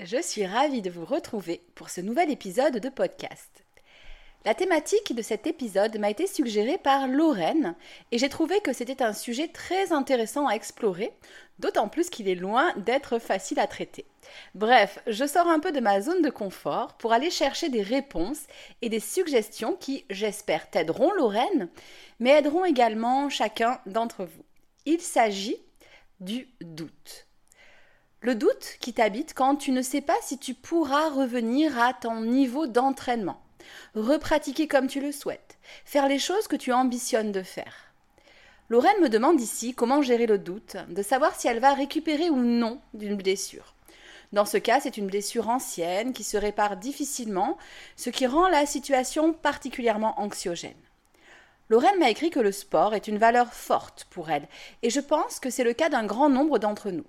Je suis ravie de vous retrouver pour ce nouvel épisode de podcast. La thématique de cet épisode m'a été suggérée par Lorraine et j'ai trouvé que c'était un sujet très intéressant à explorer, d'autant plus qu'il est loin d'être facile à traiter. Bref, je sors un peu de ma zone de confort pour aller chercher des réponses et des suggestions qui, j'espère, t'aideront Lorraine, mais aideront également chacun d'entre vous. Il s'agit du doute. Le doute qui t'habite quand tu ne sais pas si tu pourras revenir à ton niveau d'entraînement, repratiquer comme tu le souhaites, faire les choses que tu ambitionnes de faire. Lorraine me demande ici comment gérer le doute, de savoir si elle va récupérer ou non d'une blessure. Dans ce cas, c'est une blessure ancienne qui se répare difficilement, ce qui rend la situation particulièrement anxiogène. Lorraine m'a écrit que le sport est une valeur forte pour elle, et je pense que c'est le cas d'un grand nombre d'entre nous.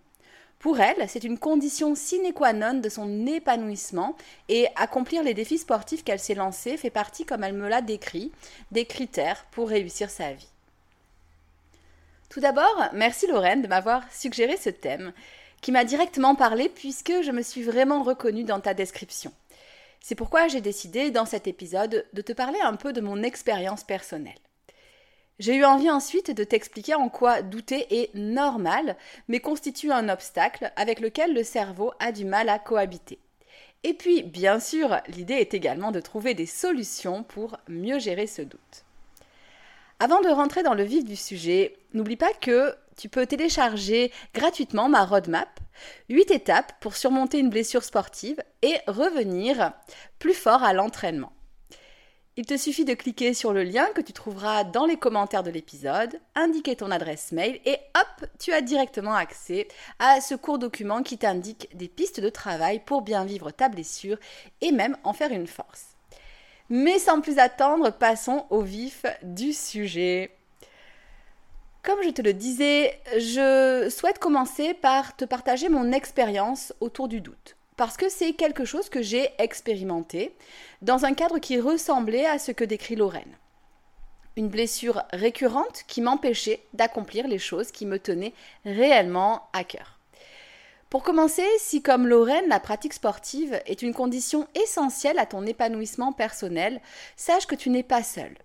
Pour elle, c'est une condition sine qua non de son épanouissement et accomplir les défis sportifs qu'elle s'est lancés fait partie, comme elle me l'a décrit, des critères pour réussir sa vie. Tout d'abord, merci Lorraine de m'avoir suggéré ce thème, qui m'a directement parlé puisque je me suis vraiment reconnue dans ta description. C'est pourquoi j'ai décidé dans cet épisode de te parler un peu de mon expérience personnelle. J'ai eu envie ensuite de t'expliquer en quoi douter est normal, mais constitue un obstacle avec lequel le cerveau a du mal à cohabiter. Et puis, bien sûr, l'idée est également de trouver des solutions pour mieux gérer ce doute. Avant de rentrer dans le vif du sujet, n'oublie pas que tu peux télécharger gratuitement ma roadmap, 8 étapes pour surmonter une blessure sportive et revenir plus fort à l'entraînement. Il te suffit de cliquer sur le lien que tu trouveras dans les commentaires de l'épisode, indiquer ton adresse mail et hop, tu as directement accès à ce court document qui t'indique des pistes de travail pour bien vivre ta blessure et même en faire une force. Mais sans plus attendre, passons au vif du sujet. Comme je te le disais, je souhaite commencer par te partager mon expérience autour du doute parce que c'est quelque chose que j'ai expérimenté dans un cadre qui ressemblait à ce que décrit Lorraine. Une blessure récurrente qui m'empêchait d'accomplir les choses qui me tenaient réellement à cœur. Pour commencer, si comme Lorraine, la pratique sportive est une condition essentielle à ton épanouissement personnel, sache que tu n'es pas seule.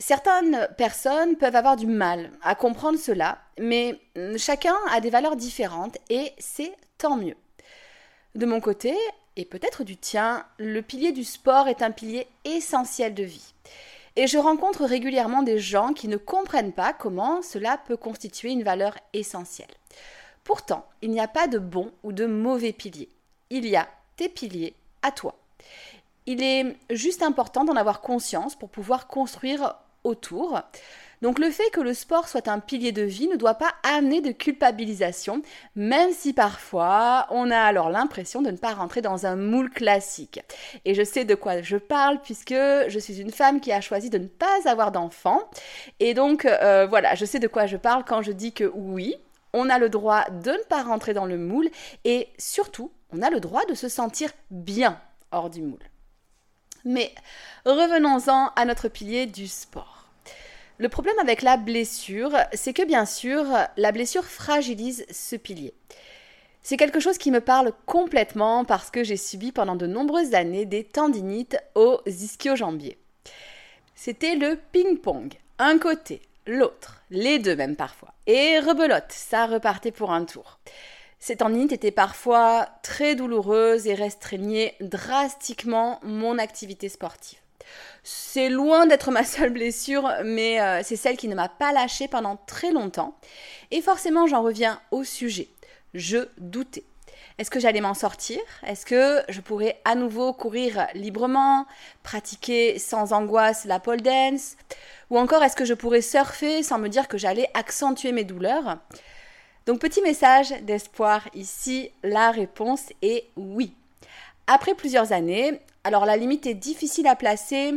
Certaines personnes peuvent avoir du mal à comprendre cela, mais chacun a des valeurs différentes et c'est tant mieux. De mon côté, et peut-être du tien, le pilier du sport est un pilier essentiel de vie. Et je rencontre régulièrement des gens qui ne comprennent pas comment cela peut constituer une valeur essentielle. Pourtant, il n'y a pas de bon ou de mauvais piliers. Il y a tes piliers à toi. Il est juste important d'en avoir conscience pour pouvoir construire autour. Donc le fait que le sport soit un pilier de vie ne doit pas amener de culpabilisation, même si parfois on a alors l'impression de ne pas rentrer dans un moule classique. Et je sais de quoi je parle puisque je suis une femme qui a choisi de ne pas avoir d'enfants. Et donc euh, voilà, je sais de quoi je parle quand je dis que oui, on a le droit de ne pas rentrer dans le moule et surtout, on a le droit de se sentir bien hors du moule. Mais revenons-en à notre pilier du sport. Le problème avec la blessure, c'est que bien sûr, la blessure fragilise ce pilier. C'est quelque chose qui me parle complètement parce que j'ai subi pendant de nombreuses années des tendinites aux ischio-jambiers. C'était le ping-pong, un côté, l'autre, les deux même parfois. Et rebelote, ça repartait pour un tour. Ces tendinites étaient parfois très douloureuses et restreignaient drastiquement mon activité sportive. C'est loin d'être ma seule blessure, mais euh, c'est celle qui ne m'a pas lâchée pendant très longtemps. Et forcément, j'en reviens au sujet. Je doutais. Est-ce que j'allais m'en sortir? Est-ce que je pourrais à nouveau courir librement, pratiquer sans angoisse la pole dance? Ou encore est-ce que je pourrais surfer sans me dire que j'allais accentuer mes douleurs? Donc petit message d'espoir ici, la réponse est oui. Après plusieurs années, alors la limite est difficile à placer,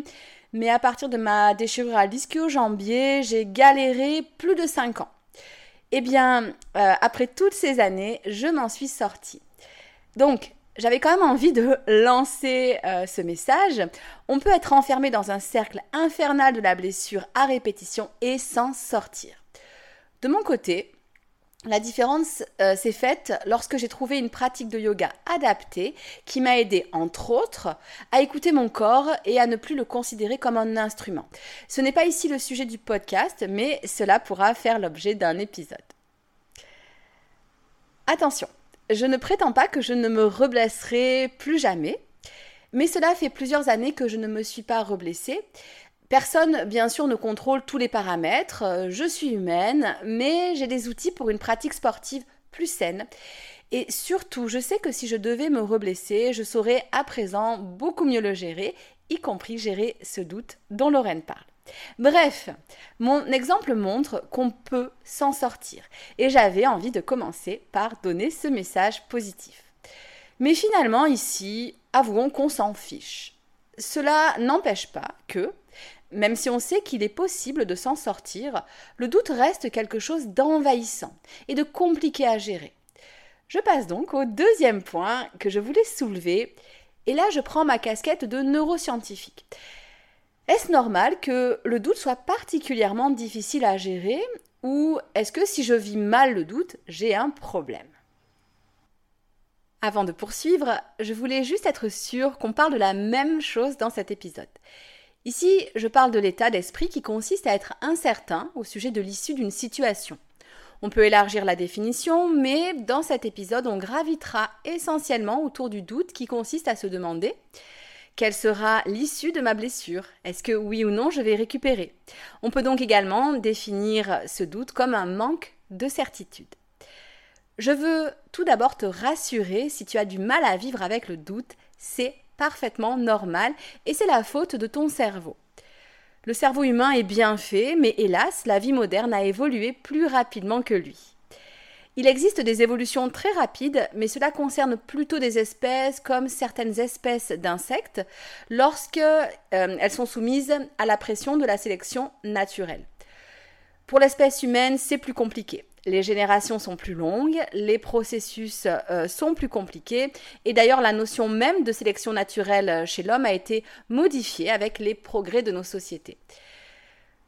mais à partir de ma déchirure à l'ischio-jambier, j'ai galéré plus de 5 ans. Eh bien, euh, après toutes ces années, je m'en suis sortie. Donc, j'avais quand même envie de lancer euh, ce message. On peut être enfermé dans un cercle infernal de la blessure à répétition et s'en sortir. De mon côté, la différence euh, s'est faite lorsque j'ai trouvé une pratique de yoga adaptée qui m'a aidé, entre autres, à écouter mon corps et à ne plus le considérer comme un instrument. Ce n'est pas ici le sujet du podcast, mais cela pourra faire l'objet d'un épisode. Attention, je ne prétends pas que je ne me reblesserai plus jamais, mais cela fait plusieurs années que je ne me suis pas reblessée. Personne, bien sûr, ne contrôle tous les paramètres. Euh, je suis humaine, mais j'ai des outils pour une pratique sportive plus saine. Et surtout, je sais que si je devais me reblesser, je saurais à présent beaucoup mieux le gérer, y compris gérer ce doute dont Lorraine parle. Bref, mon exemple montre qu'on peut s'en sortir et j'avais envie de commencer par donner ce message positif. Mais finalement, ici, avouons qu'on s'en fiche. Cela n'empêche pas que, même si on sait qu'il est possible de s'en sortir, le doute reste quelque chose d'envahissant et de compliqué à gérer. Je passe donc au deuxième point que je voulais soulever, et là je prends ma casquette de neuroscientifique. Est-ce normal que le doute soit particulièrement difficile à gérer ou est-ce que si je vis mal le doute, j'ai un problème? Avant de poursuivre, je voulais juste être sûre qu'on parle de la même chose dans cet épisode. Ici, je parle de l'état d'esprit qui consiste à être incertain au sujet de l'issue d'une situation. On peut élargir la définition, mais dans cet épisode, on gravitera essentiellement autour du doute qui consiste à se demander quelle sera l'issue de ma blessure? Est-ce que oui ou non je vais récupérer? On peut donc également définir ce doute comme un manque de certitude. Je veux tout d'abord te rassurer si tu as du mal à vivre avec le doute, c'est parfaitement normal et c'est la faute de ton cerveau. Le cerveau humain est bien fait, mais hélas, la vie moderne a évolué plus rapidement que lui. Il existe des évolutions très rapides, mais cela concerne plutôt des espèces comme certaines espèces d'insectes lorsque euh, elles sont soumises à la pression de la sélection naturelle. Pour l'espèce humaine, c'est plus compliqué. Les générations sont plus longues, les processus euh, sont plus compliqués, et d'ailleurs la notion même de sélection naturelle euh, chez l'homme a été modifiée avec les progrès de nos sociétés.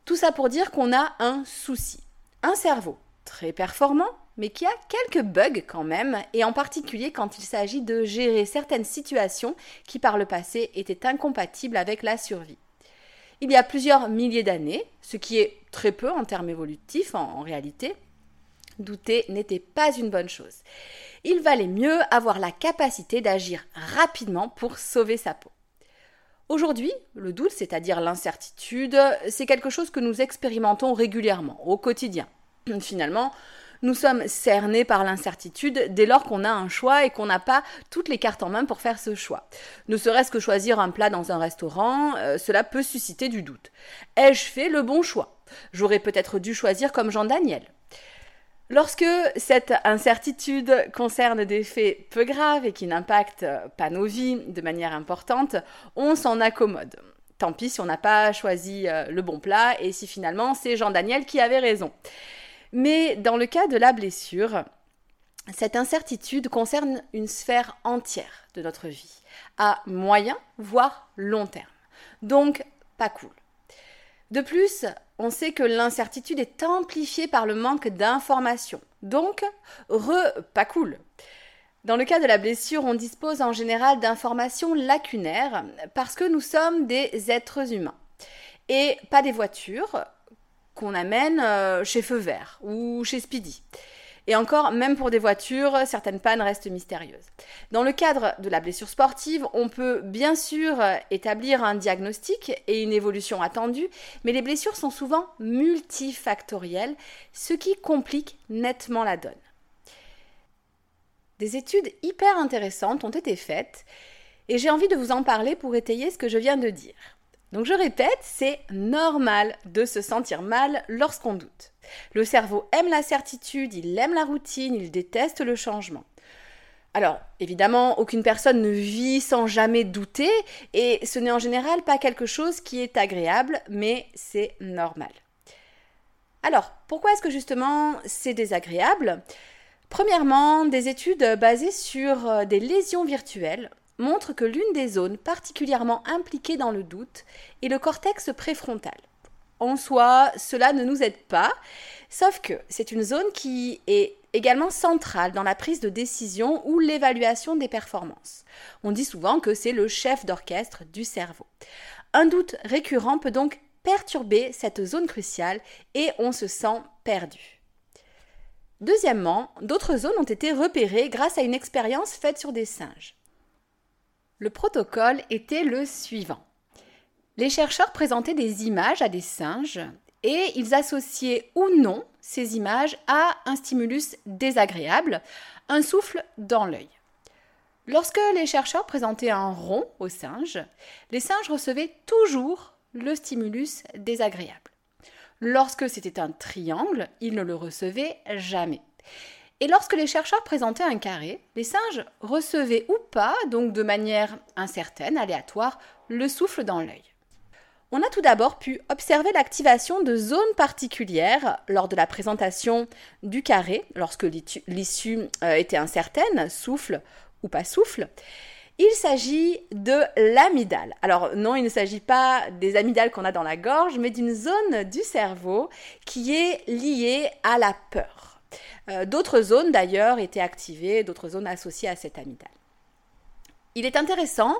Tout ça pour dire qu'on a un souci, un cerveau très performant, mais qui a quelques bugs quand même, et en particulier quand il s'agit de gérer certaines situations qui par le passé étaient incompatibles avec la survie. Il y a plusieurs milliers d'années, ce qui est très peu en termes évolutifs en réalité, Douter n'était pas une bonne chose. Il valait mieux avoir la capacité d'agir rapidement pour sauver sa peau. Aujourd'hui, le doute, c'est-à-dire l'incertitude, c'est quelque chose que nous expérimentons régulièrement, au quotidien. Finalement, nous sommes cernés par l'incertitude dès lors qu'on a un choix et qu'on n'a pas toutes les cartes en main pour faire ce choix. Ne serait-ce que choisir un plat dans un restaurant, euh, cela peut susciter du doute. Ai-je fait le bon choix? J'aurais peut-être dû choisir comme Jean Daniel. Lorsque cette incertitude concerne des faits peu graves et qui n'impactent pas nos vies de manière importante, on s'en accommode. Tant pis si on n'a pas choisi euh, le bon plat et si finalement c'est Jean Daniel qui avait raison. Mais dans le cas de la blessure, cette incertitude concerne une sphère entière de notre vie, à moyen, voire long terme. Donc, pas cool. De plus, on sait que l'incertitude est amplifiée par le manque d'informations. Donc, re, pas cool. Dans le cas de la blessure, on dispose en général d'informations lacunaires parce que nous sommes des êtres humains et pas des voitures qu'on amène euh, chez Feu Vert ou chez Speedy. Et encore, même pour des voitures, certaines pannes restent mystérieuses. Dans le cadre de la blessure sportive, on peut bien sûr établir un diagnostic et une évolution attendue, mais les blessures sont souvent multifactorielles, ce qui complique nettement la donne. Des études hyper intéressantes ont été faites et j'ai envie de vous en parler pour étayer ce que je viens de dire. Donc je répète, c'est normal de se sentir mal lorsqu'on doute. Le cerveau aime la certitude, il aime la routine, il déteste le changement. Alors, évidemment, aucune personne ne vit sans jamais douter, et ce n'est en général pas quelque chose qui est agréable, mais c'est normal. Alors, pourquoi est-ce que justement c'est désagréable? Premièrement, des études basées sur euh, des lésions virtuelles montre que l'une des zones particulièrement impliquées dans le doute est le cortex préfrontal. En soi, cela ne nous aide pas, sauf que c'est une zone qui est également centrale dans la prise de décision ou l'évaluation des performances. On dit souvent que c'est le chef d'orchestre du cerveau. Un doute récurrent peut donc perturber cette zone cruciale et on se sent perdu. Deuxièmement, d'autres zones ont été repérées grâce à une expérience faite sur des singes. Le protocole était le suivant. Les chercheurs présentaient des images à des singes et ils associaient ou non ces images à un stimulus désagréable, un souffle dans l'œil. Lorsque les chercheurs présentaient un rond aux singes, les singes recevaient toujours le stimulus désagréable. Lorsque c'était un triangle, ils ne le recevaient jamais. Et lorsque les chercheurs présentaient un carré, les singes recevaient ou pas, donc de manière incertaine, aléatoire, le souffle dans l'œil. On a tout d'abord pu observer l'activation de zones particulières lors de la présentation du carré, lorsque l'issue euh, était incertaine, souffle ou pas souffle. Il s'agit de l'amygdale. Alors non, il ne s'agit pas des amygdales qu'on a dans la gorge, mais d'une zone du cerveau qui est liée à la peur. Euh, d'autres zones d'ailleurs étaient activées, d'autres zones associées à cette amygdale. Il est intéressant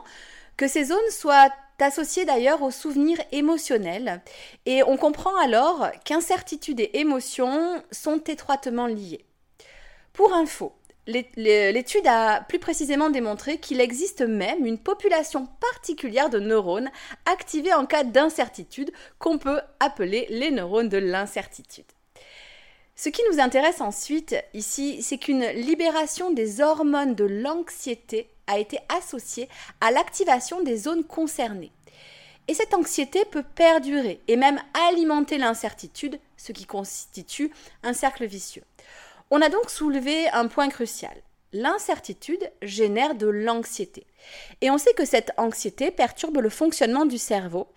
que ces zones soient associées d'ailleurs aux souvenirs émotionnels et on comprend alors qu'incertitude et émotion sont étroitement liées. Pour info, L'étude a plus précisément démontré qu'il existe même une population particulière de neurones activés en cas d'incertitude qu'on peut appeler les neurones de l'incertitude. Ce qui nous intéresse ensuite ici, c'est qu'une libération des hormones de l'anxiété a été associée à l'activation des zones concernées. Et cette anxiété peut perdurer et même alimenter l'incertitude, ce qui constitue un cercle vicieux. On a donc soulevé un point crucial l'incertitude génère de l'anxiété. Et on sait que cette anxiété perturbe le fonctionnement du cerveau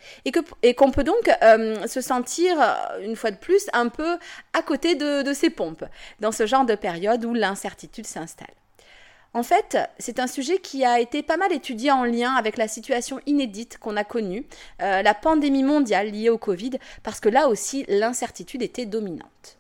et qu'on peut donc euh, se sentir, euh, une fois de plus, un peu à côté de, de ses pompes dans ce genre de période où l'incertitude s'installe. En fait, c'est un sujet qui a été pas mal étudié en lien avec la situation inédite qu'on a connue, euh, la pandémie mondiale liée au Covid, parce que là aussi l'incertitude était dominante.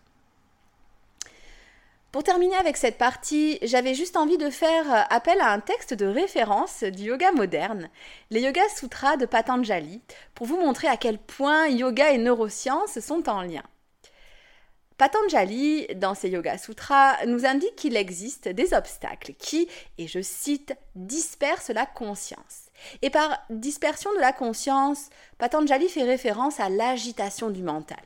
Pour terminer avec cette partie, j'avais juste envie de faire euh, appel à un texte de référence du yoga moderne, les Yoga Sutras de Patanjali, pour vous montrer à quel point yoga et neurosciences sont en lien. Patanjali, dans ses Yoga Sutras, nous indique qu'il existe des obstacles qui, et je cite, dispersent la conscience. Et par dispersion de la conscience, Patanjali fait référence à l'agitation du mental.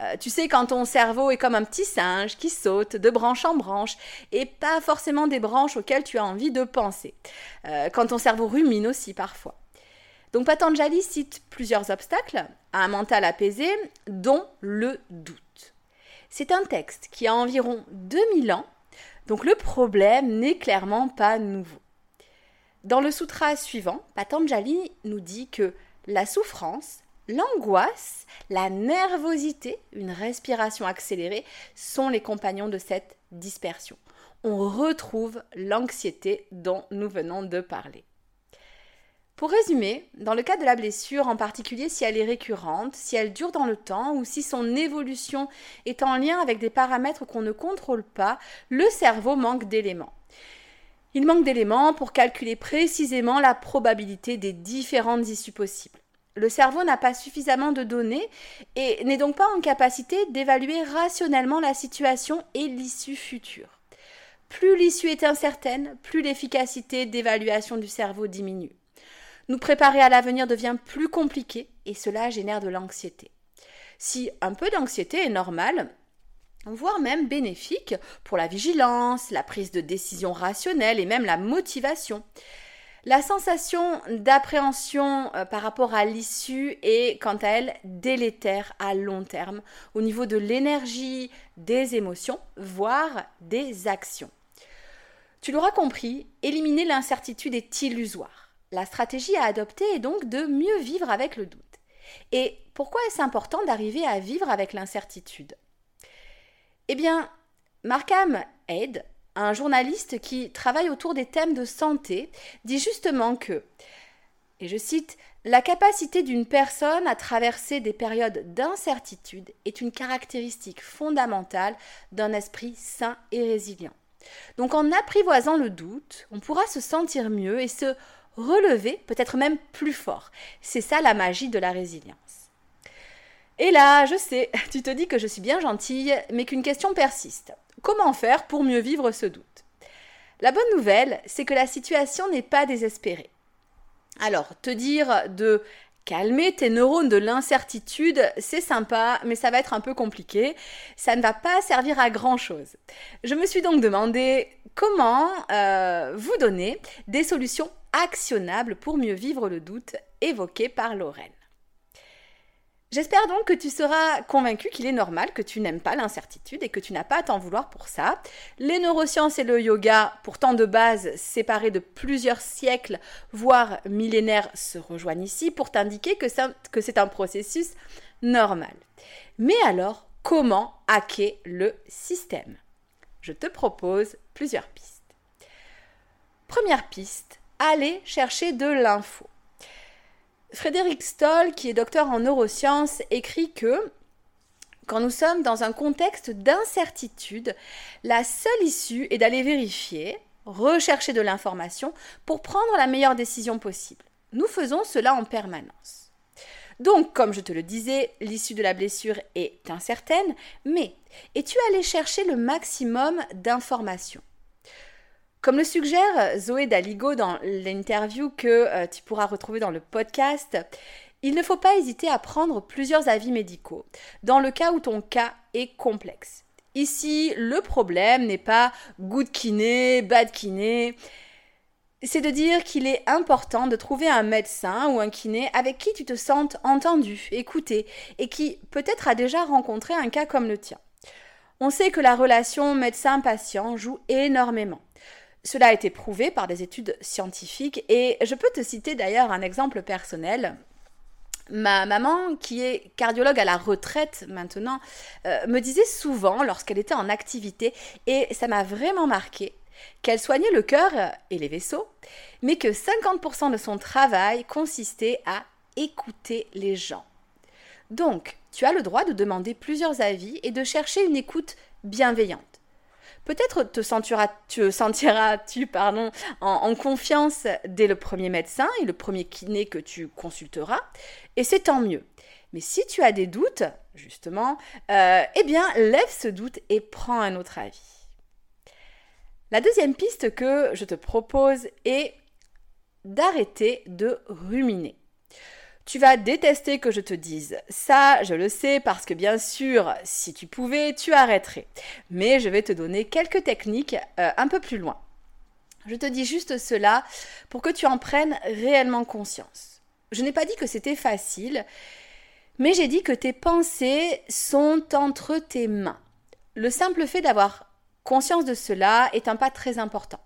Euh, tu sais, quand ton cerveau est comme un petit singe qui saute de branche en branche et pas forcément des branches auxquelles tu as envie de penser. Euh, quand ton cerveau rumine aussi parfois. Donc Patanjali cite plusieurs obstacles à un mental apaisé, dont le doute. C'est un texte qui a environ 2000 ans, donc le problème n'est clairement pas nouveau. Dans le sutra suivant, Patanjali nous dit que la souffrance L'angoisse, la nervosité, une respiration accélérée sont les compagnons de cette dispersion. On retrouve l'anxiété dont nous venons de parler. Pour résumer, dans le cas de la blessure, en particulier si elle est récurrente, si elle dure dans le temps ou si son évolution est en lien avec des paramètres qu'on ne contrôle pas, le cerveau manque d'éléments. Il manque d'éléments pour calculer précisément la probabilité des différentes issues possibles. Le cerveau n'a pas suffisamment de données et n'est donc pas en capacité d'évaluer rationnellement la situation et l'issue future. Plus l'issue est incertaine, plus l'efficacité d'évaluation du cerveau diminue. Nous préparer à l'avenir devient plus compliqué et cela génère de l'anxiété. Si un peu d'anxiété est normal, voire même bénéfique pour la vigilance, la prise de décision rationnelle et même la motivation. La sensation d'appréhension euh, par rapport à l'issue est quant à elle délétère à long terme au niveau de l'énergie, des émotions, voire des actions. Tu l'auras compris, éliminer l'incertitude est illusoire. La stratégie à adopter est donc de mieux vivre avec le doute. Et pourquoi est-ce important d'arriver à vivre avec l'incertitude? Eh bien, Markham Aid, un journaliste qui travaille autour des thèmes de santé, dit justement que, et je cite, la capacité d'une personne à traverser des périodes d'incertitude est une caractéristique fondamentale d'un esprit sain et résilient. Donc en apprivoisant le doute, on pourra se sentir mieux et se relever, peut-être même plus fort. C'est ça la magie de la résilience. Et là, je sais, tu te dis que je suis bien gentille, mais qu'une question persiste. Comment faire pour mieux vivre ce doute? La bonne nouvelle, c'est que la situation n'est pas désespérée. Alors, te dire de calmer tes neurones de l'incertitude, c'est sympa, mais ça va être un peu compliqué. Ça ne va pas servir à grand-chose. Je me suis donc demandé comment euh, vous donner des solutions actionnables pour mieux vivre le doute évoqué par Lorraine. J'espère donc que tu seras convaincu qu'il est normal que tu n'aimes pas l'incertitude et que tu n'as pas à t'en vouloir pour ça. Les neurosciences et le yoga, pourtant de base séparés de plusieurs siècles, voire millénaires, se rejoignent ici pour t'indiquer que c'est un processus normal. Mais alors, comment hacker le système? Je te propose plusieurs pistes. Première piste, aller chercher de l'info. Frédéric Stoll, qui est docteur en neurosciences, écrit que quand nous sommes dans un contexte d'incertitude, la seule issue est d'aller vérifier, rechercher de l'information pour prendre la meilleure décision possible. Nous faisons cela en permanence. Donc, comme je te le disais, l'issue de la blessure est incertaine, mais es-tu allé chercher le maximum d'informations? Comme le suggère Zoé Daligo dans l'interview que euh, tu pourras retrouver dans le podcast, il ne faut pas hésiter à prendre plusieurs avis médicaux dans le cas où ton cas est complexe. Ici, le problème n'est pas good kiné, bad kiné. C'est de dire qu'il est important de trouver un médecin ou un kiné avec qui tu te sentes entendu, écouté et qui peut-être a déjà rencontré un cas comme le tien. On sait que la relation médecin-patient joue énormément. Cela a été prouvé par des études scientifiques et je peux te citer d'ailleurs un exemple personnel. Ma maman, qui est cardiologue à la retraite maintenant, euh, me disait souvent lorsqu'elle était en activité, et ça m'a vraiment marqué, qu'elle soignait le cœur et les vaisseaux, mais que 50% de son travail consistait à écouter les gens. Donc, tu as le droit de demander plusieurs avis et de chercher une écoute bienveillante. Peut-être te sentiras-tu en, confiance dès le premier médecin et le premier kiné que tu consulteras, et c'est tant mieux. Mais si tu as des doutes, justement, euh, eh bien, lève ce doute et prends un autre avis. La deuxième piste que je te propose est d'arrêter de ruminer. Tu vas détester que je te dise ça, je le sais, parce que bien sûr, si tu pouvais, tu arrêterais. Mais je vais te donner quelques techniques euh, un peu plus loin. Je te dis juste cela pour que tu en prennes réellement conscience. Je n'ai pas dit que c'était facile, mais j'ai dit que tes pensées sont entre tes mains. Le simple fait d'avoir conscience de cela est un pas très important.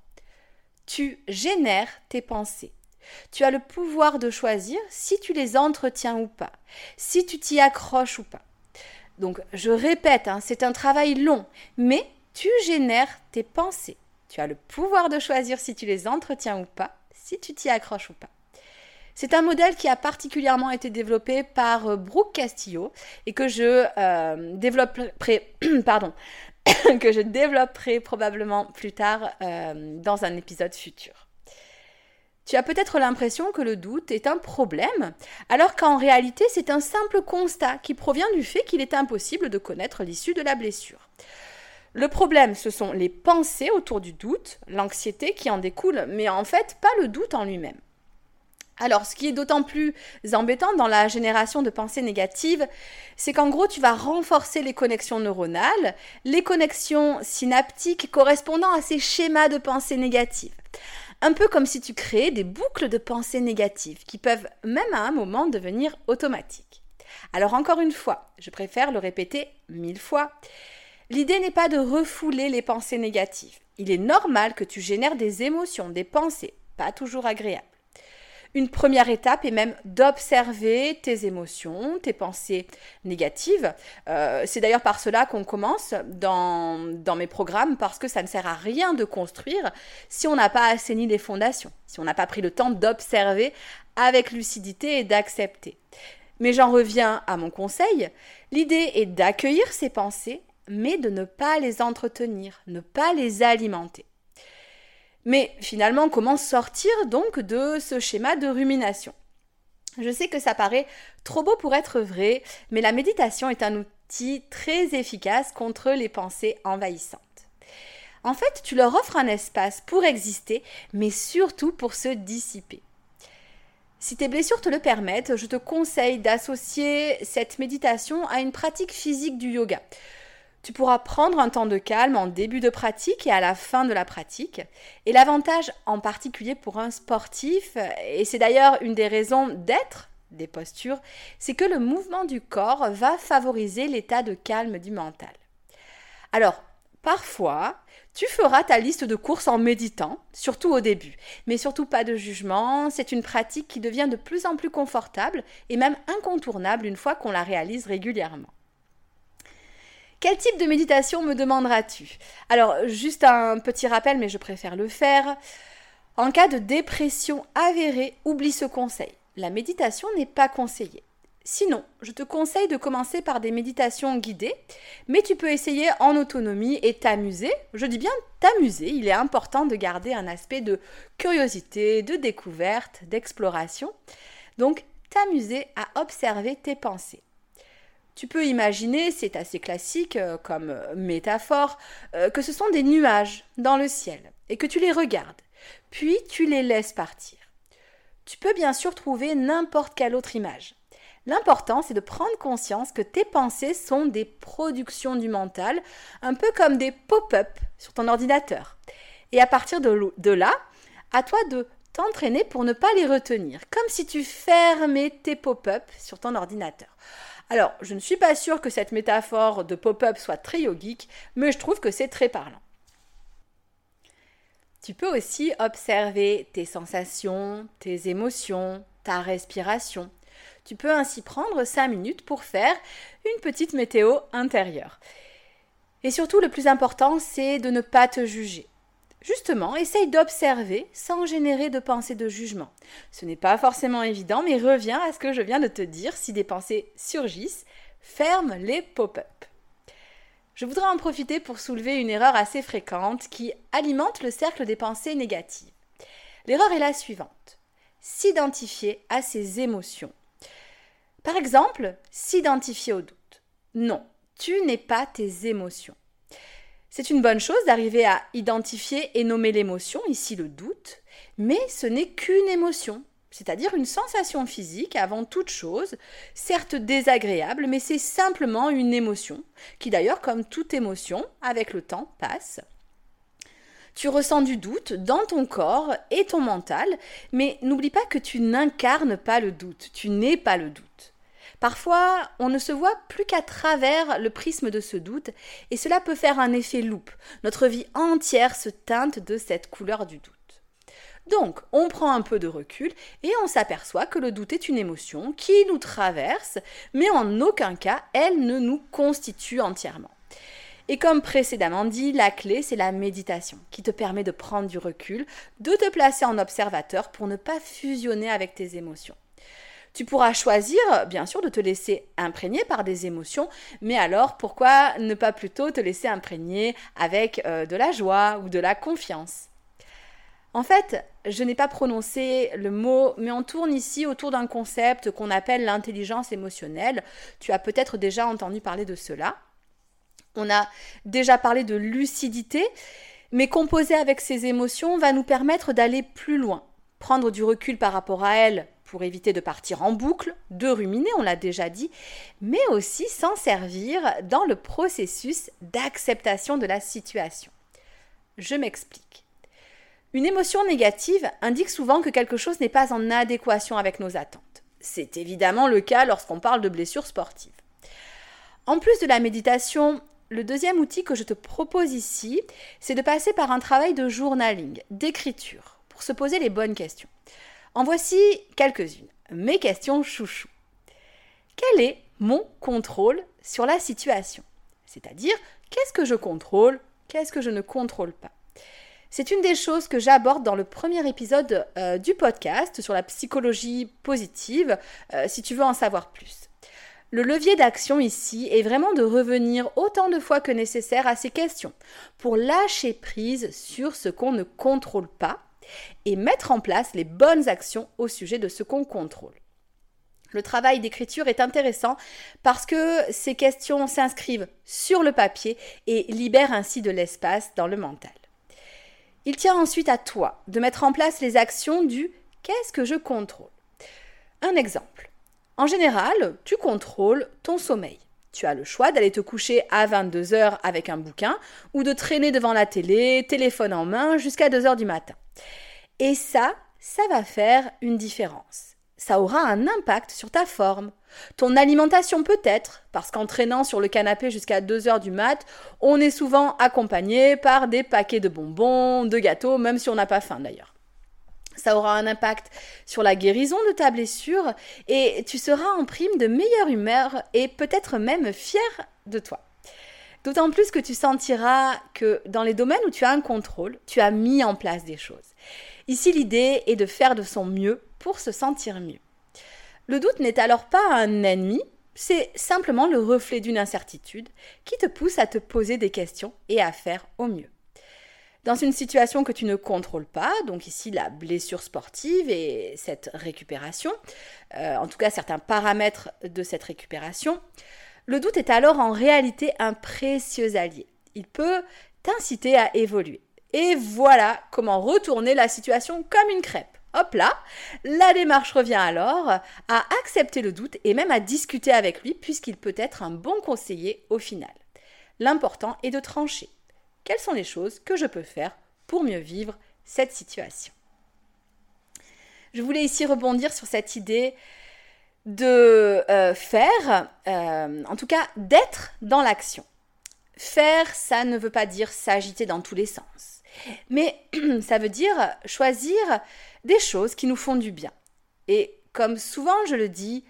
Tu génères tes pensées. Tu as le pouvoir de choisir si tu les entretiens ou pas, si tu t'y accroches ou pas. Donc, je répète, hein, c'est un travail long, mais tu génères tes pensées. Tu as le pouvoir de choisir si tu les entretiens ou pas, si tu t'y accroches ou pas. C'est un modèle qui a particulièrement été développé par euh, Brooke Castillo et que je euh, que je développerai probablement plus tard euh, dans un épisode futur. Tu as peut-être l'impression que le doute est un problème, alors qu'en réalité c'est un simple constat qui provient du fait qu'il est impossible de connaître l'issue de la blessure. Le problème, ce sont les pensées autour du doute, l'anxiété qui en découle, mais en fait pas le doute en lui-même. Alors, ce qui est d'autant plus embêtant dans la génération de pensées négatives, c'est qu'en gros, tu vas renforcer les connexions neuronales, les connexions synaptiques correspondant à ces schémas de pensée négatives. Un peu comme si tu créais des boucles de pensées négatives qui peuvent même à un moment devenir automatiques. Alors encore une fois, je préfère le répéter mille fois. L'idée n'est pas de refouler les pensées négatives. Il est normal que tu génères des émotions, des pensées, pas toujours agréables. Une première étape est même d'observer tes émotions, tes pensées négatives. Euh, c'est d'ailleurs par cela qu'on commence dans, dans mes programmes, parce que ça ne sert à rien de construire si on n'a pas assaini les fondations, si on n'a pas pris le temps d'observer avec lucidité et d'accepter. Mais j'en reviens à mon conseil. L'idée est d'accueillir ces pensées, mais de ne pas les entretenir, ne pas les alimenter. Mais finalement, comment sortir donc de ce schéma de rumination? Je sais que ça paraît trop beau pour être vrai, mais la méditation est un outil très efficace contre les pensées envahissantes. En fait, tu leur offres un espace pour exister, mais surtout pour se dissiper. Si tes blessures te le permettent, je te conseille d'associer cette méditation à une pratique physique du yoga. Tu pourras prendre un temps de calme en début de pratique et à la fin de la pratique. Et l'avantage en particulier pour un sportif, et c'est d'ailleurs une des raisons d'être des postures, c'est que le mouvement du corps va favoriser l'état de calme du mental. Alors, parfois, tu feras ta liste de courses en méditant, surtout au début. Mais surtout pas de jugement, c'est une pratique qui devient de plus en plus confortable et même incontournable une fois qu'on la réalise régulièrement. Quel type de méditation me demanderas-tu? Alors, juste un petit rappel, mais je préfère le faire. En cas de dépression avérée, oublie ce conseil. La méditation n'est pas conseillée. Sinon, je te conseille de commencer par des méditations guidées, mais tu peux essayer en autonomie et t'amuser. Je dis bien t'amuser, il est important de garder un aspect de curiosité, de découverte, d'exploration. Donc, t'amuser à observer tes pensées. Tu peux imaginer, c'est assez classique euh, comme euh, métaphore, euh, que ce sont des nuages dans le ciel et que tu les regardes, puis tu les laisses partir. Tu peux bien sûr trouver n'importe quelle autre image. L'important, c'est de prendre conscience que tes pensées sont des productions du mental, un peu comme des pop-up sur ton ordinateur. Et à partir de là, à toi de t'entraîner pour ne pas les retenir, comme si tu fermais tes pop-up sur ton ordinateur. Alors, je ne suis pas sûre que cette métaphore de pop-up soit très yogique, mais je trouve que c'est très parlant. Tu peux aussi observer tes sensations, tes émotions, ta respiration. Tu peux ainsi prendre 5 minutes pour faire une petite météo intérieure. Et surtout, le plus important, c'est de ne pas te juger. Justement, essaye d'observer sans générer de pensées de jugement. Ce n'est pas forcément évident, mais reviens à ce que je viens de te dire. Si des pensées surgissent, ferme les pop-up. Je voudrais en profiter pour soulever une erreur assez fréquente qui alimente le cercle des pensées négatives. L'erreur est la suivante. S'identifier à ses émotions. Par exemple, s'identifier au doute. Non, tu n'es pas tes émotions. C'est une bonne chose d'arriver à identifier et nommer l'émotion, ici le doute, mais ce n'est qu'une émotion, c'est-à-dire une sensation physique avant toute chose, certes désagréable, mais c'est simplement une émotion, qui d'ailleurs, comme toute émotion, avec le temps, passe. Tu ressens du doute dans ton corps et ton mental, mais n'oublie pas que tu n'incarnes pas le doute, tu n'es pas le doute. Parfois, on ne se voit plus qu'à travers le prisme de ce doute, et cela peut faire un effet loupe. Notre vie entière se teinte de cette couleur du doute. Donc, on prend un peu de recul et on s'aperçoit que le doute est une émotion qui nous traverse, mais en aucun cas elle ne nous constitue entièrement. Et comme précédemment dit, la clé, c'est la méditation, qui te permet de prendre du recul, de te placer en observateur pour ne pas fusionner avec tes émotions. Tu pourras choisir, bien sûr, de te laisser imprégner par des émotions, mais alors pourquoi ne pas plutôt te laisser imprégner avec euh, de la joie ou de la confiance? En fait, je n'ai pas prononcé le mot, mais on tourne ici autour d'un concept qu'on appelle l'intelligence émotionnelle. Tu as peut-être déjà entendu parler de cela. On a déjà parlé de lucidité, mais composer avec ces émotions va nous permettre d'aller plus loin, prendre du recul par rapport à elles pour éviter de partir en boucle, de ruminer, on l'a déjà dit, mais aussi s'en servir dans le processus d'acceptation de la situation. Je m'explique. Une émotion négative indique souvent que quelque chose n'est pas en adéquation avec nos attentes. C'est évidemment le cas lorsqu'on parle de blessures sportives. En plus de la méditation, le deuxième outil que je te propose ici, c'est de passer par un travail de journaling, d'écriture, pour se poser les bonnes questions. En voici quelques-unes. Mes questions chouchou. Quel est mon contrôle sur la situation? C'est-à-dire, qu'est-ce que je contrôle Qu'est-ce que je ne contrôle pas? C'est une des choses que j'aborde dans le premier épisode euh, du podcast sur la psychologie positive, euh, si tu veux en savoir plus. Le levier d'action ici est vraiment de revenir autant de fois que nécessaire à ces questions pour lâcher prise sur ce qu'on ne contrôle pas et mettre en place les bonnes actions au sujet de ce qu'on contrôle. Le travail d'écriture est intéressant parce que ces questions s'inscrivent sur le papier et libèrent ainsi de l'espace dans le mental. Il tient ensuite à toi de mettre en place les actions du qu'est-ce que je contrôle? Un exemple. En général, tu contrôles ton sommeil. Tu as le choix d'aller te coucher à 22 heures avec un bouquin ou de traîner devant la télé, téléphone en main, jusqu'à 2 heures du matin. Et ça, ça va faire une différence ça aura un impact sur ta forme. Ton alimentation peut-être, parce qu'en traînant sur le canapé jusqu'à 2 heures du mat, on est souvent accompagné par des paquets de bonbons, de gâteaux, même si on n'a pas faim d'ailleurs. Ça aura un impact sur la guérison de ta blessure et tu seras en prime de meilleure humeur et peut-être même fier de toi. D'autant plus que tu sentiras que dans les domaines où tu as un contrôle, tu as mis en place des choses. Ici, l'idée est de faire de son mieux pour se sentir mieux. Le doute n'est alors pas un ennemi, c'est simplement le reflet d'une incertitude qui te pousse à te poser des questions et à faire au mieux. Dans une situation que tu ne contrôles pas, donc ici la blessure sportive et cette récupération, euh, en tout cas certains paramètres de cette récupération, le doute est alors en réalité un précieux allié. Il peut t'inciter à évoluer. Et voilà comment retourner la situation comme une crêpe. Hop là, la démarche revient alors à accepter le doute et même à discuter avec lui puisqu'il peut être un bon conseiller au final. L'important est de trancher. Quelles sont les choses que je peux faire pour mieux vivre cette situation Je voulais ici rebondir sur cette idée de euh, faire, euh, en tout cas d'être dans l'action. Faire, ça ne veut pas dire s'agiter dans tous les sens. Mais ça veut dire choisir des choses qui nous font du bien. Et comme souvent je le dis,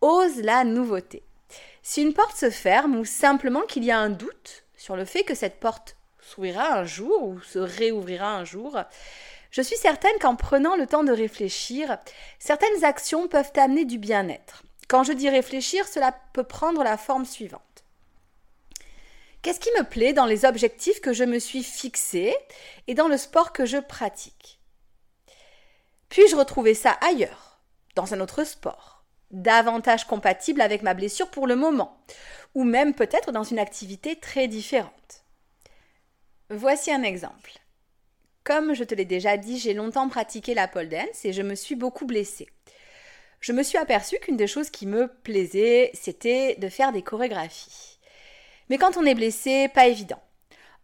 ose la nouveauté. Si une porte se ferme ou simplement qu'il y a un doute sur le fait que cette porte s'ouvrira un jour ou se réouvrira un jour, je suis certaine qu'en prenant le temps de réfléchir, certaines actions peuvent amener du bien-être. Quand je dis réfléchir, cela peut prendre la forme suivante. Qu'est-ce qui me plaît dans les objectifs que je me suis fixés et dans le sport que je pratique? Puis-je retrouver ça ailleurs, dans un autre sport, davantage compatible avec ma blessure pour le moment, ou même peut-être dans une activité très différente? Voici un exemple. Comme je te l'ai déjà dit, j'ai longtemps pratiqué la pole dance et je me suis beaucoup blessée. Je me suis aperçue qu'une des choses qui me plaisait, c'était de faire des chorégraphies. Mais quand on est blessé, pas évident.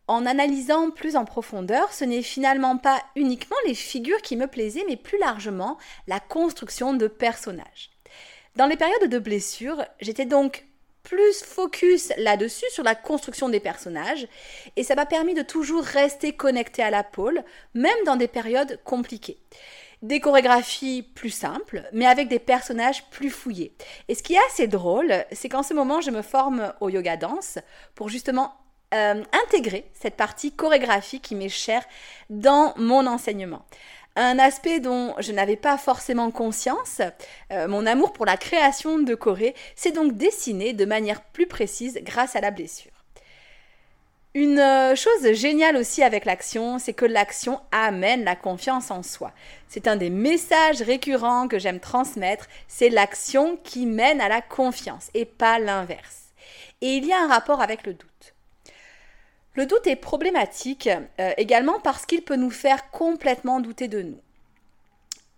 En analysant plus en profondeur, ce n'est finalement pas uniquement les figures qui me plaisaient, mais plus largement la construction de personnages. Dans les périodes de blessure, j'étais donc plus focus là-dessus, sur la construction des personnages, et ça m'a permis de toujours rester connecté à la pôle, même dans des périodes compliquées des chorégraphies plus simples, mais avec des personnages plus fouillés. Et ce qui est assez drôle, c'est qu'en ce moment, je me forme au yoga danse pour justement euh, intégrer cette partie chorégraphie qui m'est chère dans mon enseignement. Un aspect dont je n'avais pas forcément conscience, euh, mon amour pour la création de choré s'est donc dessiné de manière plus précise grâce à la blessure. Une euh, chose géniale aussi avec l'action, c'est que l'action amène la confiance en soi. C'est un des messages récurrents que j'aime transmettre, c'est l'action qui mène à la confiance et pas l'inverse. Et il y a un rapport avec le doute. Le doute est problématique euh, également parce qu'il peut nous faire complètement douter de nous.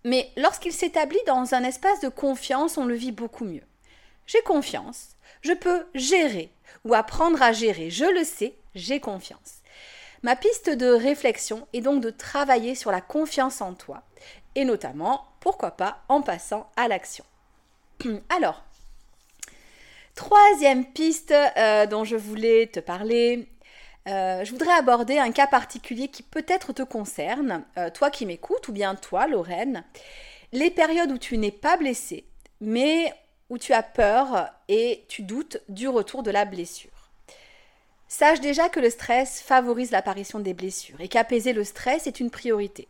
Mais lorsqu'il s'établit dans un espace de confiance, on le vit beaucoup mieux. J'ai confiance, je peux gérer ou apprendre à gérer, je le sais, j'ai confiance. Ma piste de réflexion est donc de travailler sur la confiance en toi, et notamment, pourquoi pas, en passant à l'action. Alors, troisième piste euh, dont je voulais te parler, euh, je voudrais aborder un cas particulier qui peut-être te concerne, euh, toi qui m'écoutes, ou bien toi, Lorraine, les périodes où tu n'es pas blessée, mais où tu as peur et tu doutes du retour de la blessure. Sache déjà que le stress favorise l'apparition des blessures et qu'apaiser le stress est une priorité.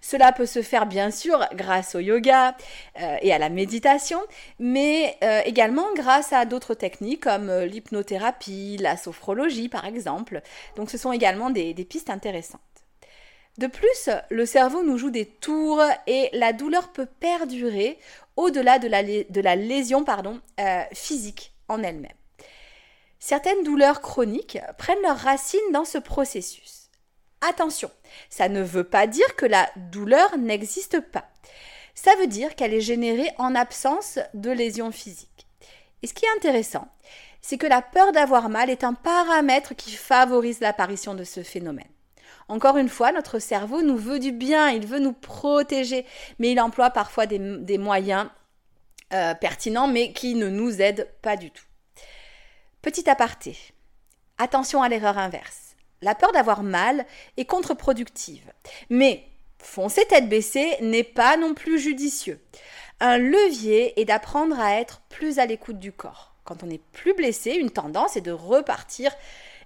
Cela peut se faire bien sûr grâce au yoga euh, et à la méditation, mais euh, également grâce à d'autres techniques comme euh, l'hypnothérapie, la sophrologie par exemple. Donc ce sont également des, pistes intéressantes. De plus, le cerveau nous joue des tours et la douleur peut perdurer au-delà de la, de la lésion physique en elle-même. Certaines douleurs chroniques prennent leurs racines dans ce processus. Attention, ça ne veut pas dire que la douleur n'existe pas. Ça veut dire qu'elle est générée en absence de lésions physiques. Et ce qui est intéressant, c'est que la peur d'avoir mal est un paramètre qui favorise l'apparition de ce phénomène. Encore une fois, notre cerveau nous veut du bien, il veut nous protéger, mais il emploie parfois des, moyens euh, pertinents, mais qui ne nous aident pas du tout. Petit aparté. Attention à l'erreur inverse. La peur d'avoir mal est contre-productive. Mais foncer tête baissée n'est pas non plus judicieux. Un levier est d'apprendre à être plus à l'écoute du corps. Quand on est plus blessé, une tendance est de repartir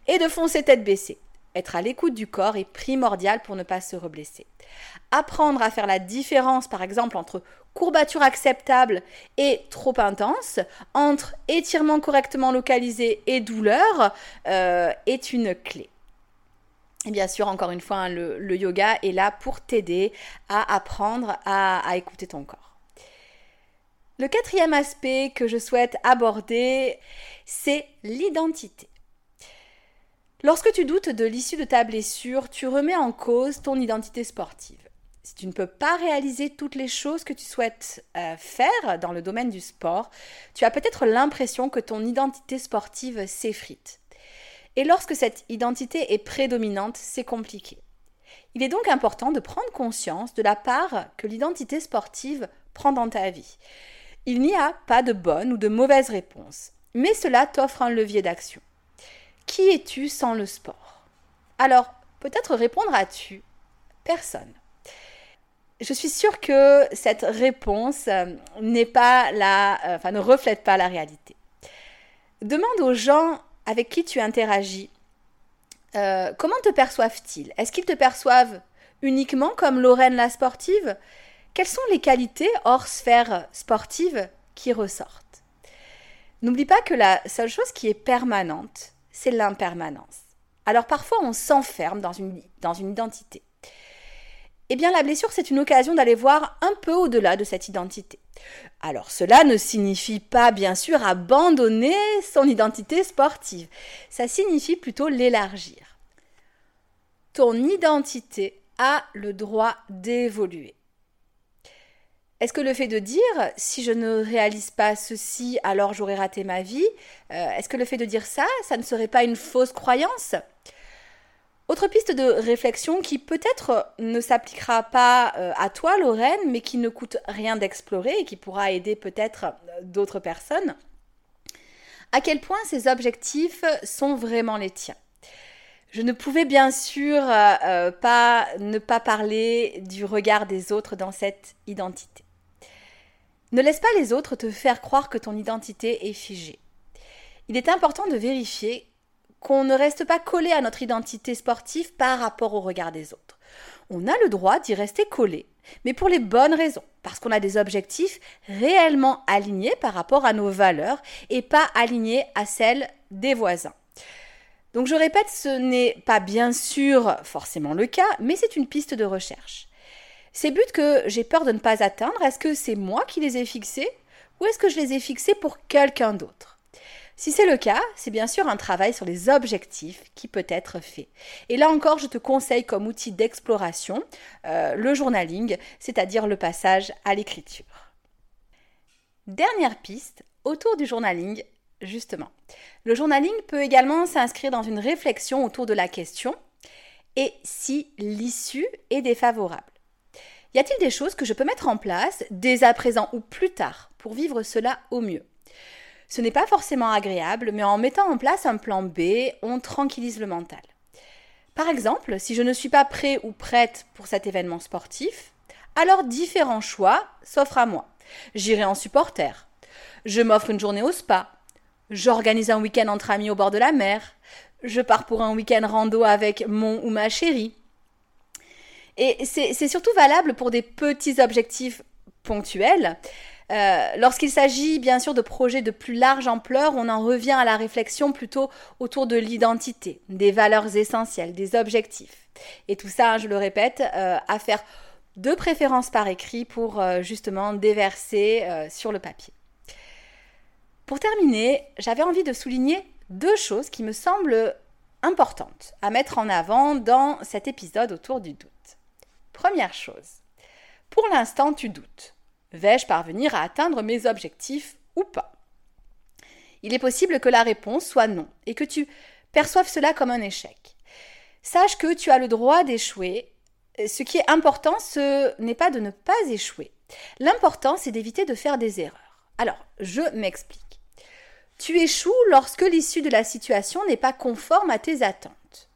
et de foncer tête baissée. Être à l'écoute du corps est primordial pour ne pas se reblesser. Apprendre à faire la différence, par exemple, entre courbature acceptable et trop intense, entre étirement correctement localisé et douleur, euh, est une clé. Et bien sûr, encore une fois, hein, le, yoga est là pour t'aider à apprendre à écouter ton corps. Le quatrième aspect que je souhaite aborder, c'est l'identité. Lorsque tu doutes de l'issue de ta blessure, tu remets en cause ton identité sportive. Si tu ne peux pas réaliser toutes les choses que tu souhaites euh, faire dans le domaine du sport, tu as peut-être l'impression que ton identité sportive s'effrite. Et lorsque cette identité est prédominante, c'est compliqué. Il est donc important de prendre conscience de la part que l'identité sportive prend dans ta vie. Il n'y a pas de bonne ou de mauvaise réponse, mais cela t'offre un levier d'action. Qui es-tu sans le sport? Alors, peut-être répondras-tu Personne. Je suis sûre que cette réponse euh, euh, ne reflète pas la réalité. Demande aux gens avec qui tu interagis euh, comment te perçoivent-ils? Est-ce qu'ils te perçoivent uniquement comme Lorraine la sportive? Quelles sont les qualités hors sphère sportive qui ressortent? N'oublie pas que la seule chose qui est permanente, c'est l'impermanence. Alors parfois on s'enferme dans une, dans une identité. Eh bien la blessure, c'est une occasion d'aller voir un peu au-delà de cette identité. Alors cela ne signifie pas bien sûr abandonner son identité sportive, ça signifie plutôt l'élargir. Ton identité a le droit d'évoluer. Est-ce que le fait de dire si je ne réalise pas ceci, alors j'aurai raté ma vie, euh, est-ce que le fait de dire ça, ça ne serait pas une fausse croyance? Autre piste de réflexion qui peut-être ne s'appliquera pas euh, à toi, Lorraine, mais qui ne coûte rien d'explorer et qui pourra aider peut-être euh, d'autres personnes. À quel point ces objectifs sont vraiment les tiens? Je ne pouvais bien sûr pas ne pas parler du regard des autres dans cette identité. Ne laisse pas les autres te faire croire que ton identité est figée. Il est important de vérifier qu'on ne reste pas collé à notre identité sportive par rapport au regard des autres. On a le droit d'y rester collé, mais pour les bonnes raisons, parce qu'on a des objectifs réellement alignés par rapport à nos valeurs et pas alignés à celles des voisins. Donc je répète, ce n'est pas bien sûr forcément le cas, mais c'est une piste de recherche. Ces buts que j'ai peur de ne pas atteindre, est-ce que c'est moi qui les ai fixés ou est-ce que je les ai fixés pour quelqu'un d'autre? Si c'est le cas, c'est bien sûr un travail sur les objectifs qui peut être fait. Et là encore, je te conseille comme outil d'exploration euh, le journaling, c'est-à-dire le passage à l'écriture. Dernière piste, autour du journaling, justement. Le journaling peut également s'inscrire dans une réflexion autour de la question et si l'issue est défavorable? Y a-t-il des choses que je peux mettre en place dès à présent ou plus tard pour vivre cela au mieux? Ce n'est pas forcément agréable, mais en mettant en place un plan B, on tranquillise le mental. Par exemple, si je ne suis pas prêt ou prête pour cet événement sportif, alors différents choix s'offrent à moi. J'irai en supporter. Je m'offre une journée au spa. J'organise un week-end entre amis au bord de la mer. Je pars pour un week-end rando avec mon ou ma chérie. Et c'est surtout valable pour des petits objectifs ponctuels. Euh, lorsqu'il s'agit bien sûr de projets de plus large ampleur, on en revient à la réflexion plutôt autour de l'identité, des valeurs essentielles, des objectifs. Et tout ça, je le répète, euh, à faire de préférence par écrit pour euh, justement déverser sur le papier. Pour terminer, j'avais envie de souligner deux choses qui me semblent importantes à mettre en avant dans cet épisode autour du doute. Première chose, pour l'instant tu doutes. Vais-je parvenir à atteindre mes objectifs ou pas? Il est possible que la réponse soit non et que tu perçoives cela comme un échec. Sache que tu as le droit d'échouer. Ce qui est important, ce n'est pas de ne pas échouer. L'important, c'est d'éviter de faire des erreurs. Alors, je m'explique. Tu échoues lorsque l'issue de la situation n'est pas conforme à tes attentes.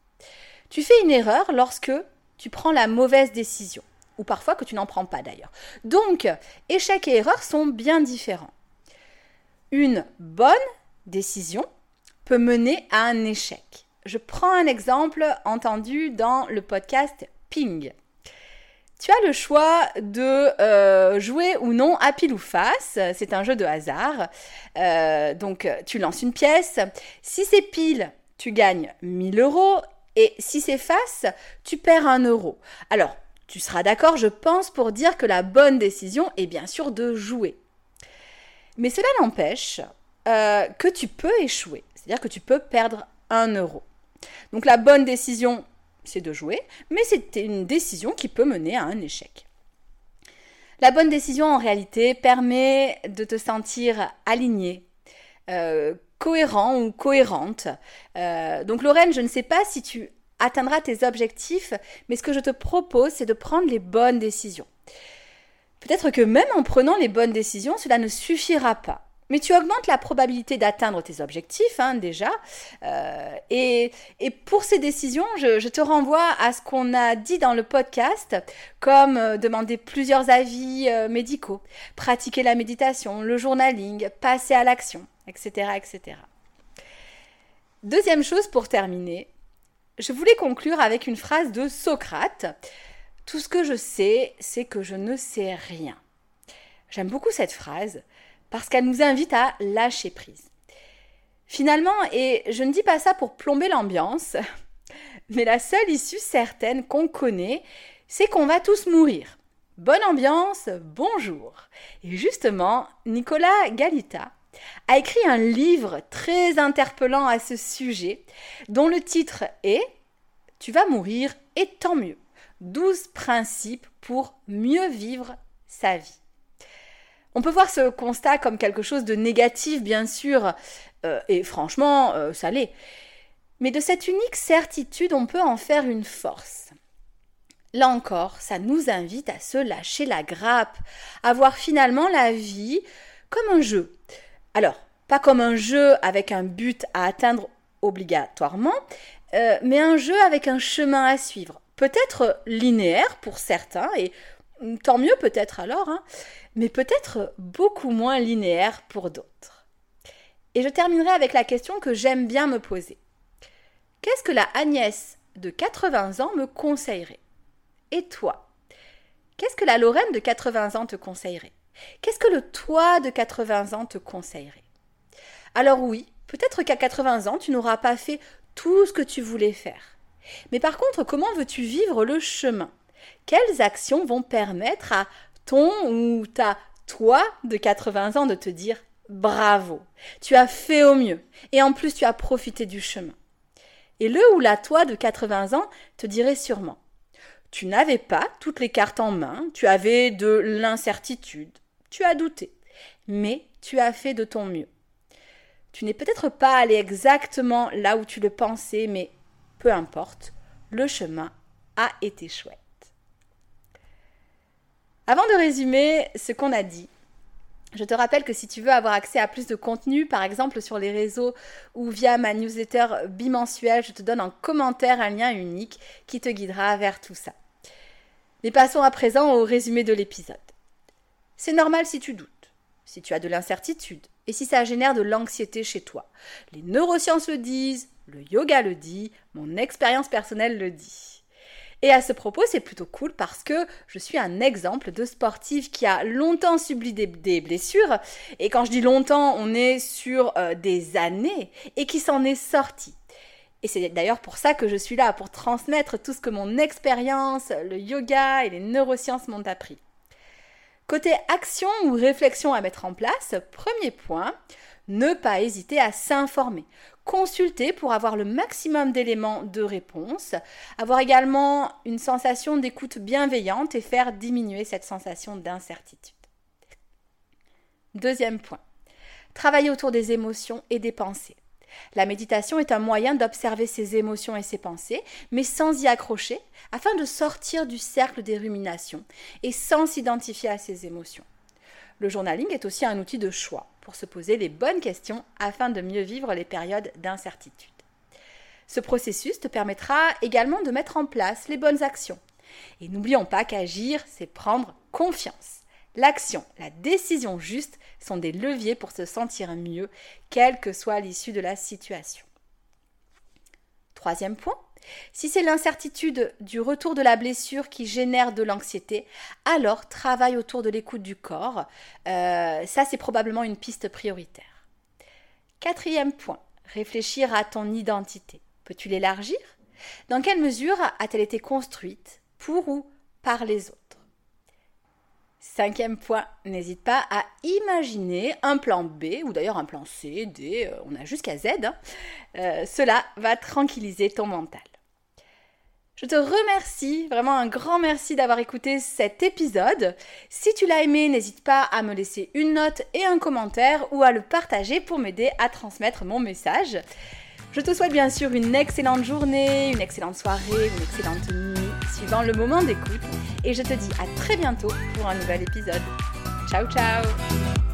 Tu fais une erreur lorsque tu prends la mauvaise décision, ou parfois que tu n'en prends pas d'ailleurs. Donc, échec et erreur sont bien différents. Une bonne décision peut mener à un échec. Je prends un exemple entendu dans le podcast Ping tu as le choix de euh, jouer ou non à pile ou face. C'est un jeu de hasard. Euh, donc, tu lances une pièce. Si c'est pile, tu gagnes 1000 euros. Et si c'est face, tu perds 1 euro. Alors, tu seras d'accord, je pense, pour dire que la bonne décision est bien sûr de jouer. Mais cela n'empêche euh, que tu peux échouer. C'est-à-dire que tu peux perdre 1 euro. Donc, la bonne décision, c'est de jouer, mais c'est une décision qui peut mener à un échec. La bonne décision, en réalité, permet de te sentir aligné, euh, cohérent ou cohérente. Euh, donc Lorraine, je ne sais pas si tu atteindras tes objectifs, mais ce que je te propose, c'est de prendre les bonnes décisions. Peut-être que même en prenant les bonnes décisions, cela ne suffira pas. Mais tu augmentes la probabilité d'atteindre tes objectifs hein, déjà. Euh, et, pour ces décisions, je, te renvoie à ce qu'on a dit dans le podcast, comme euh, demander plusieurs avis euh, médicaux, pratiquer la méditation, le journaling, passer à l'action, etc., etc. Deuxième chose pour terminer, je voulais conclure avec une phrase de Socrate. Tout ce que je sais, c'est que je ne sais rien. J'aime beaucoup cette phrase parce qu'elle nous invite à lâcher prise. Finalement, et je ne dis pas ça pour plomber l'ambiance, mais la seule issue certaine qu'on connaît, c'est qu'on va tous mourir. Bonne ambiance, bonjour. Et justement, Nicolas Galita a écrit un livre très interpellant à ce sujet, dont le titre est Tu vas mourir et tant mieux. 12 principes pour mieux vivre sa vie. On peut voir ce constat comme quelque chose de négatif, bien sûr, euh, et franchement, euh, ça l'est. Mais de cette unique certitude, on peut en faire une force. Là encore, ça nous invite à se lâcher la grappe, à voir finalement la vie comme un jeu. Alors, pas comme un jeu avec un but à atteindre obligatoirement, euh, mais un jeu avec un chemin à suivre. Peut-être linéaire pour certains, et tant mieux peut-être alors, hein, mais peut-être beaucoup moins linéaire pour d'autres. Et je terminerai avec la question que j'aime bien me poser. Qu'est-ce que la Agnès de 80 ans me conseillerait? Et toi? Qu'est-ce que la Lorraine de 80 ans te conseillerait? Qu'est-ce que le toi de 80 ans te conseillerait? Alors oui, peut-être qu'à 80 ans, tu n'auras pas fait tout ce que tu voulais faire. Mais par contre, comment veux-tu vivre le chemin? Quelles actions vont permettre à ton ou ta toi de 80 ans de te dire bravo, tu as fait au mieux et en plus tu as profité du chemin. Et le ou la toi de 80 ans te dirait sûrement tu n'avais pas toutes les cartes en main, tu avais de l'incertitude, tu as douté, mais tu as fait de ton mieux. Tu n'es peut-être pas allé exactement là où tu le pensais, mais peu importe, le chemin a été chouette. Avant de résumer ce qu'on a dit, je te rappelle que si tu veux avoir accès à plus de contenu, par exemple sur les réseaux ou via ma newsletter bimensuelle, je te donne en commentaire un lien unique qui te guidera vers tout ça. Mais passons à présent au résumé de l'épisode. C'est normal si tu doutes, si tu as de l'incertitude et si ça génère de l'anxiété chez toi. Les neurosciences le disent, le yoga le dit, mon expérience personnelle le dit. Et à ce propos, c'est plutôt cool parce que je suis un exemple de sportive qui a longtemps subi des, blessures. Et quand je dis longtemps, on est sur euh, des années et qui s'en est sorti. Et c'est d'ailleurs pour ça que je suis là, pour transmettre tout ce que mon expérience, le yoga et les neurosciences m'ont appris. Côté action ou réflexion à mettre en place, premier point, ne pas hésiter à s'informer consulter pour avoir le maximum d'éléments de réponse, avoir également une sensation d'écoute bienveillante et faire diminuer cette sensation d'incertitude. Deuxième point, travailler autour des émotions et des pensées. La méditation est un moyen d'observer ses émotions et ses pensées, mais sans y accrocher, afin de sortir du cercle des ruminations et sans s'identifier à ses émotions. Le journaling est aussi un outil de choix pour se poser les bonnes questions afin de mieux vivre les périodes d'incertitude. Ce processus te permettra également de mettre en place les bonnes actions. Et n'oublions pas qu'agir, c'est prendre confiance. L'action, la décision juste sont des leviers pour se sentir mieux, quelle que soit l'issue de la situation. Troisième point, si c'est l'incertitude du retour de la blessure qui génère de l'anxiété, alors travaille autour de l'écoute du corps. Euh, ça, c'est probablement une piste prioritaire. Quatrième point, réfléchir à ton identité. Peux-tu l'élargir? Dans quelle mesure a-t-elle été construite? Pour ou par les autres? Cinquième point, n'hésite pas à imaginer un plan B ou d'ailleurs un plan C, D, euh, on a jusqu'à Z. Hein. Euh, cela va tranquilliser ton mental. Je te remercie, vraiment un grand merci d'avoir écouté cet épisode. Si tu l'as aimé, n'hésite pas à me laisser une note et un commentaire ou à le partager pour m'aider à transmettre mon message. Je te souhaite bien sûr une excellente journée, une excellente soirée, une excellente nuit, suivant le moment d'écoute. Et je te dis à très bientôt pour un nouvel épisode. Ciao ciao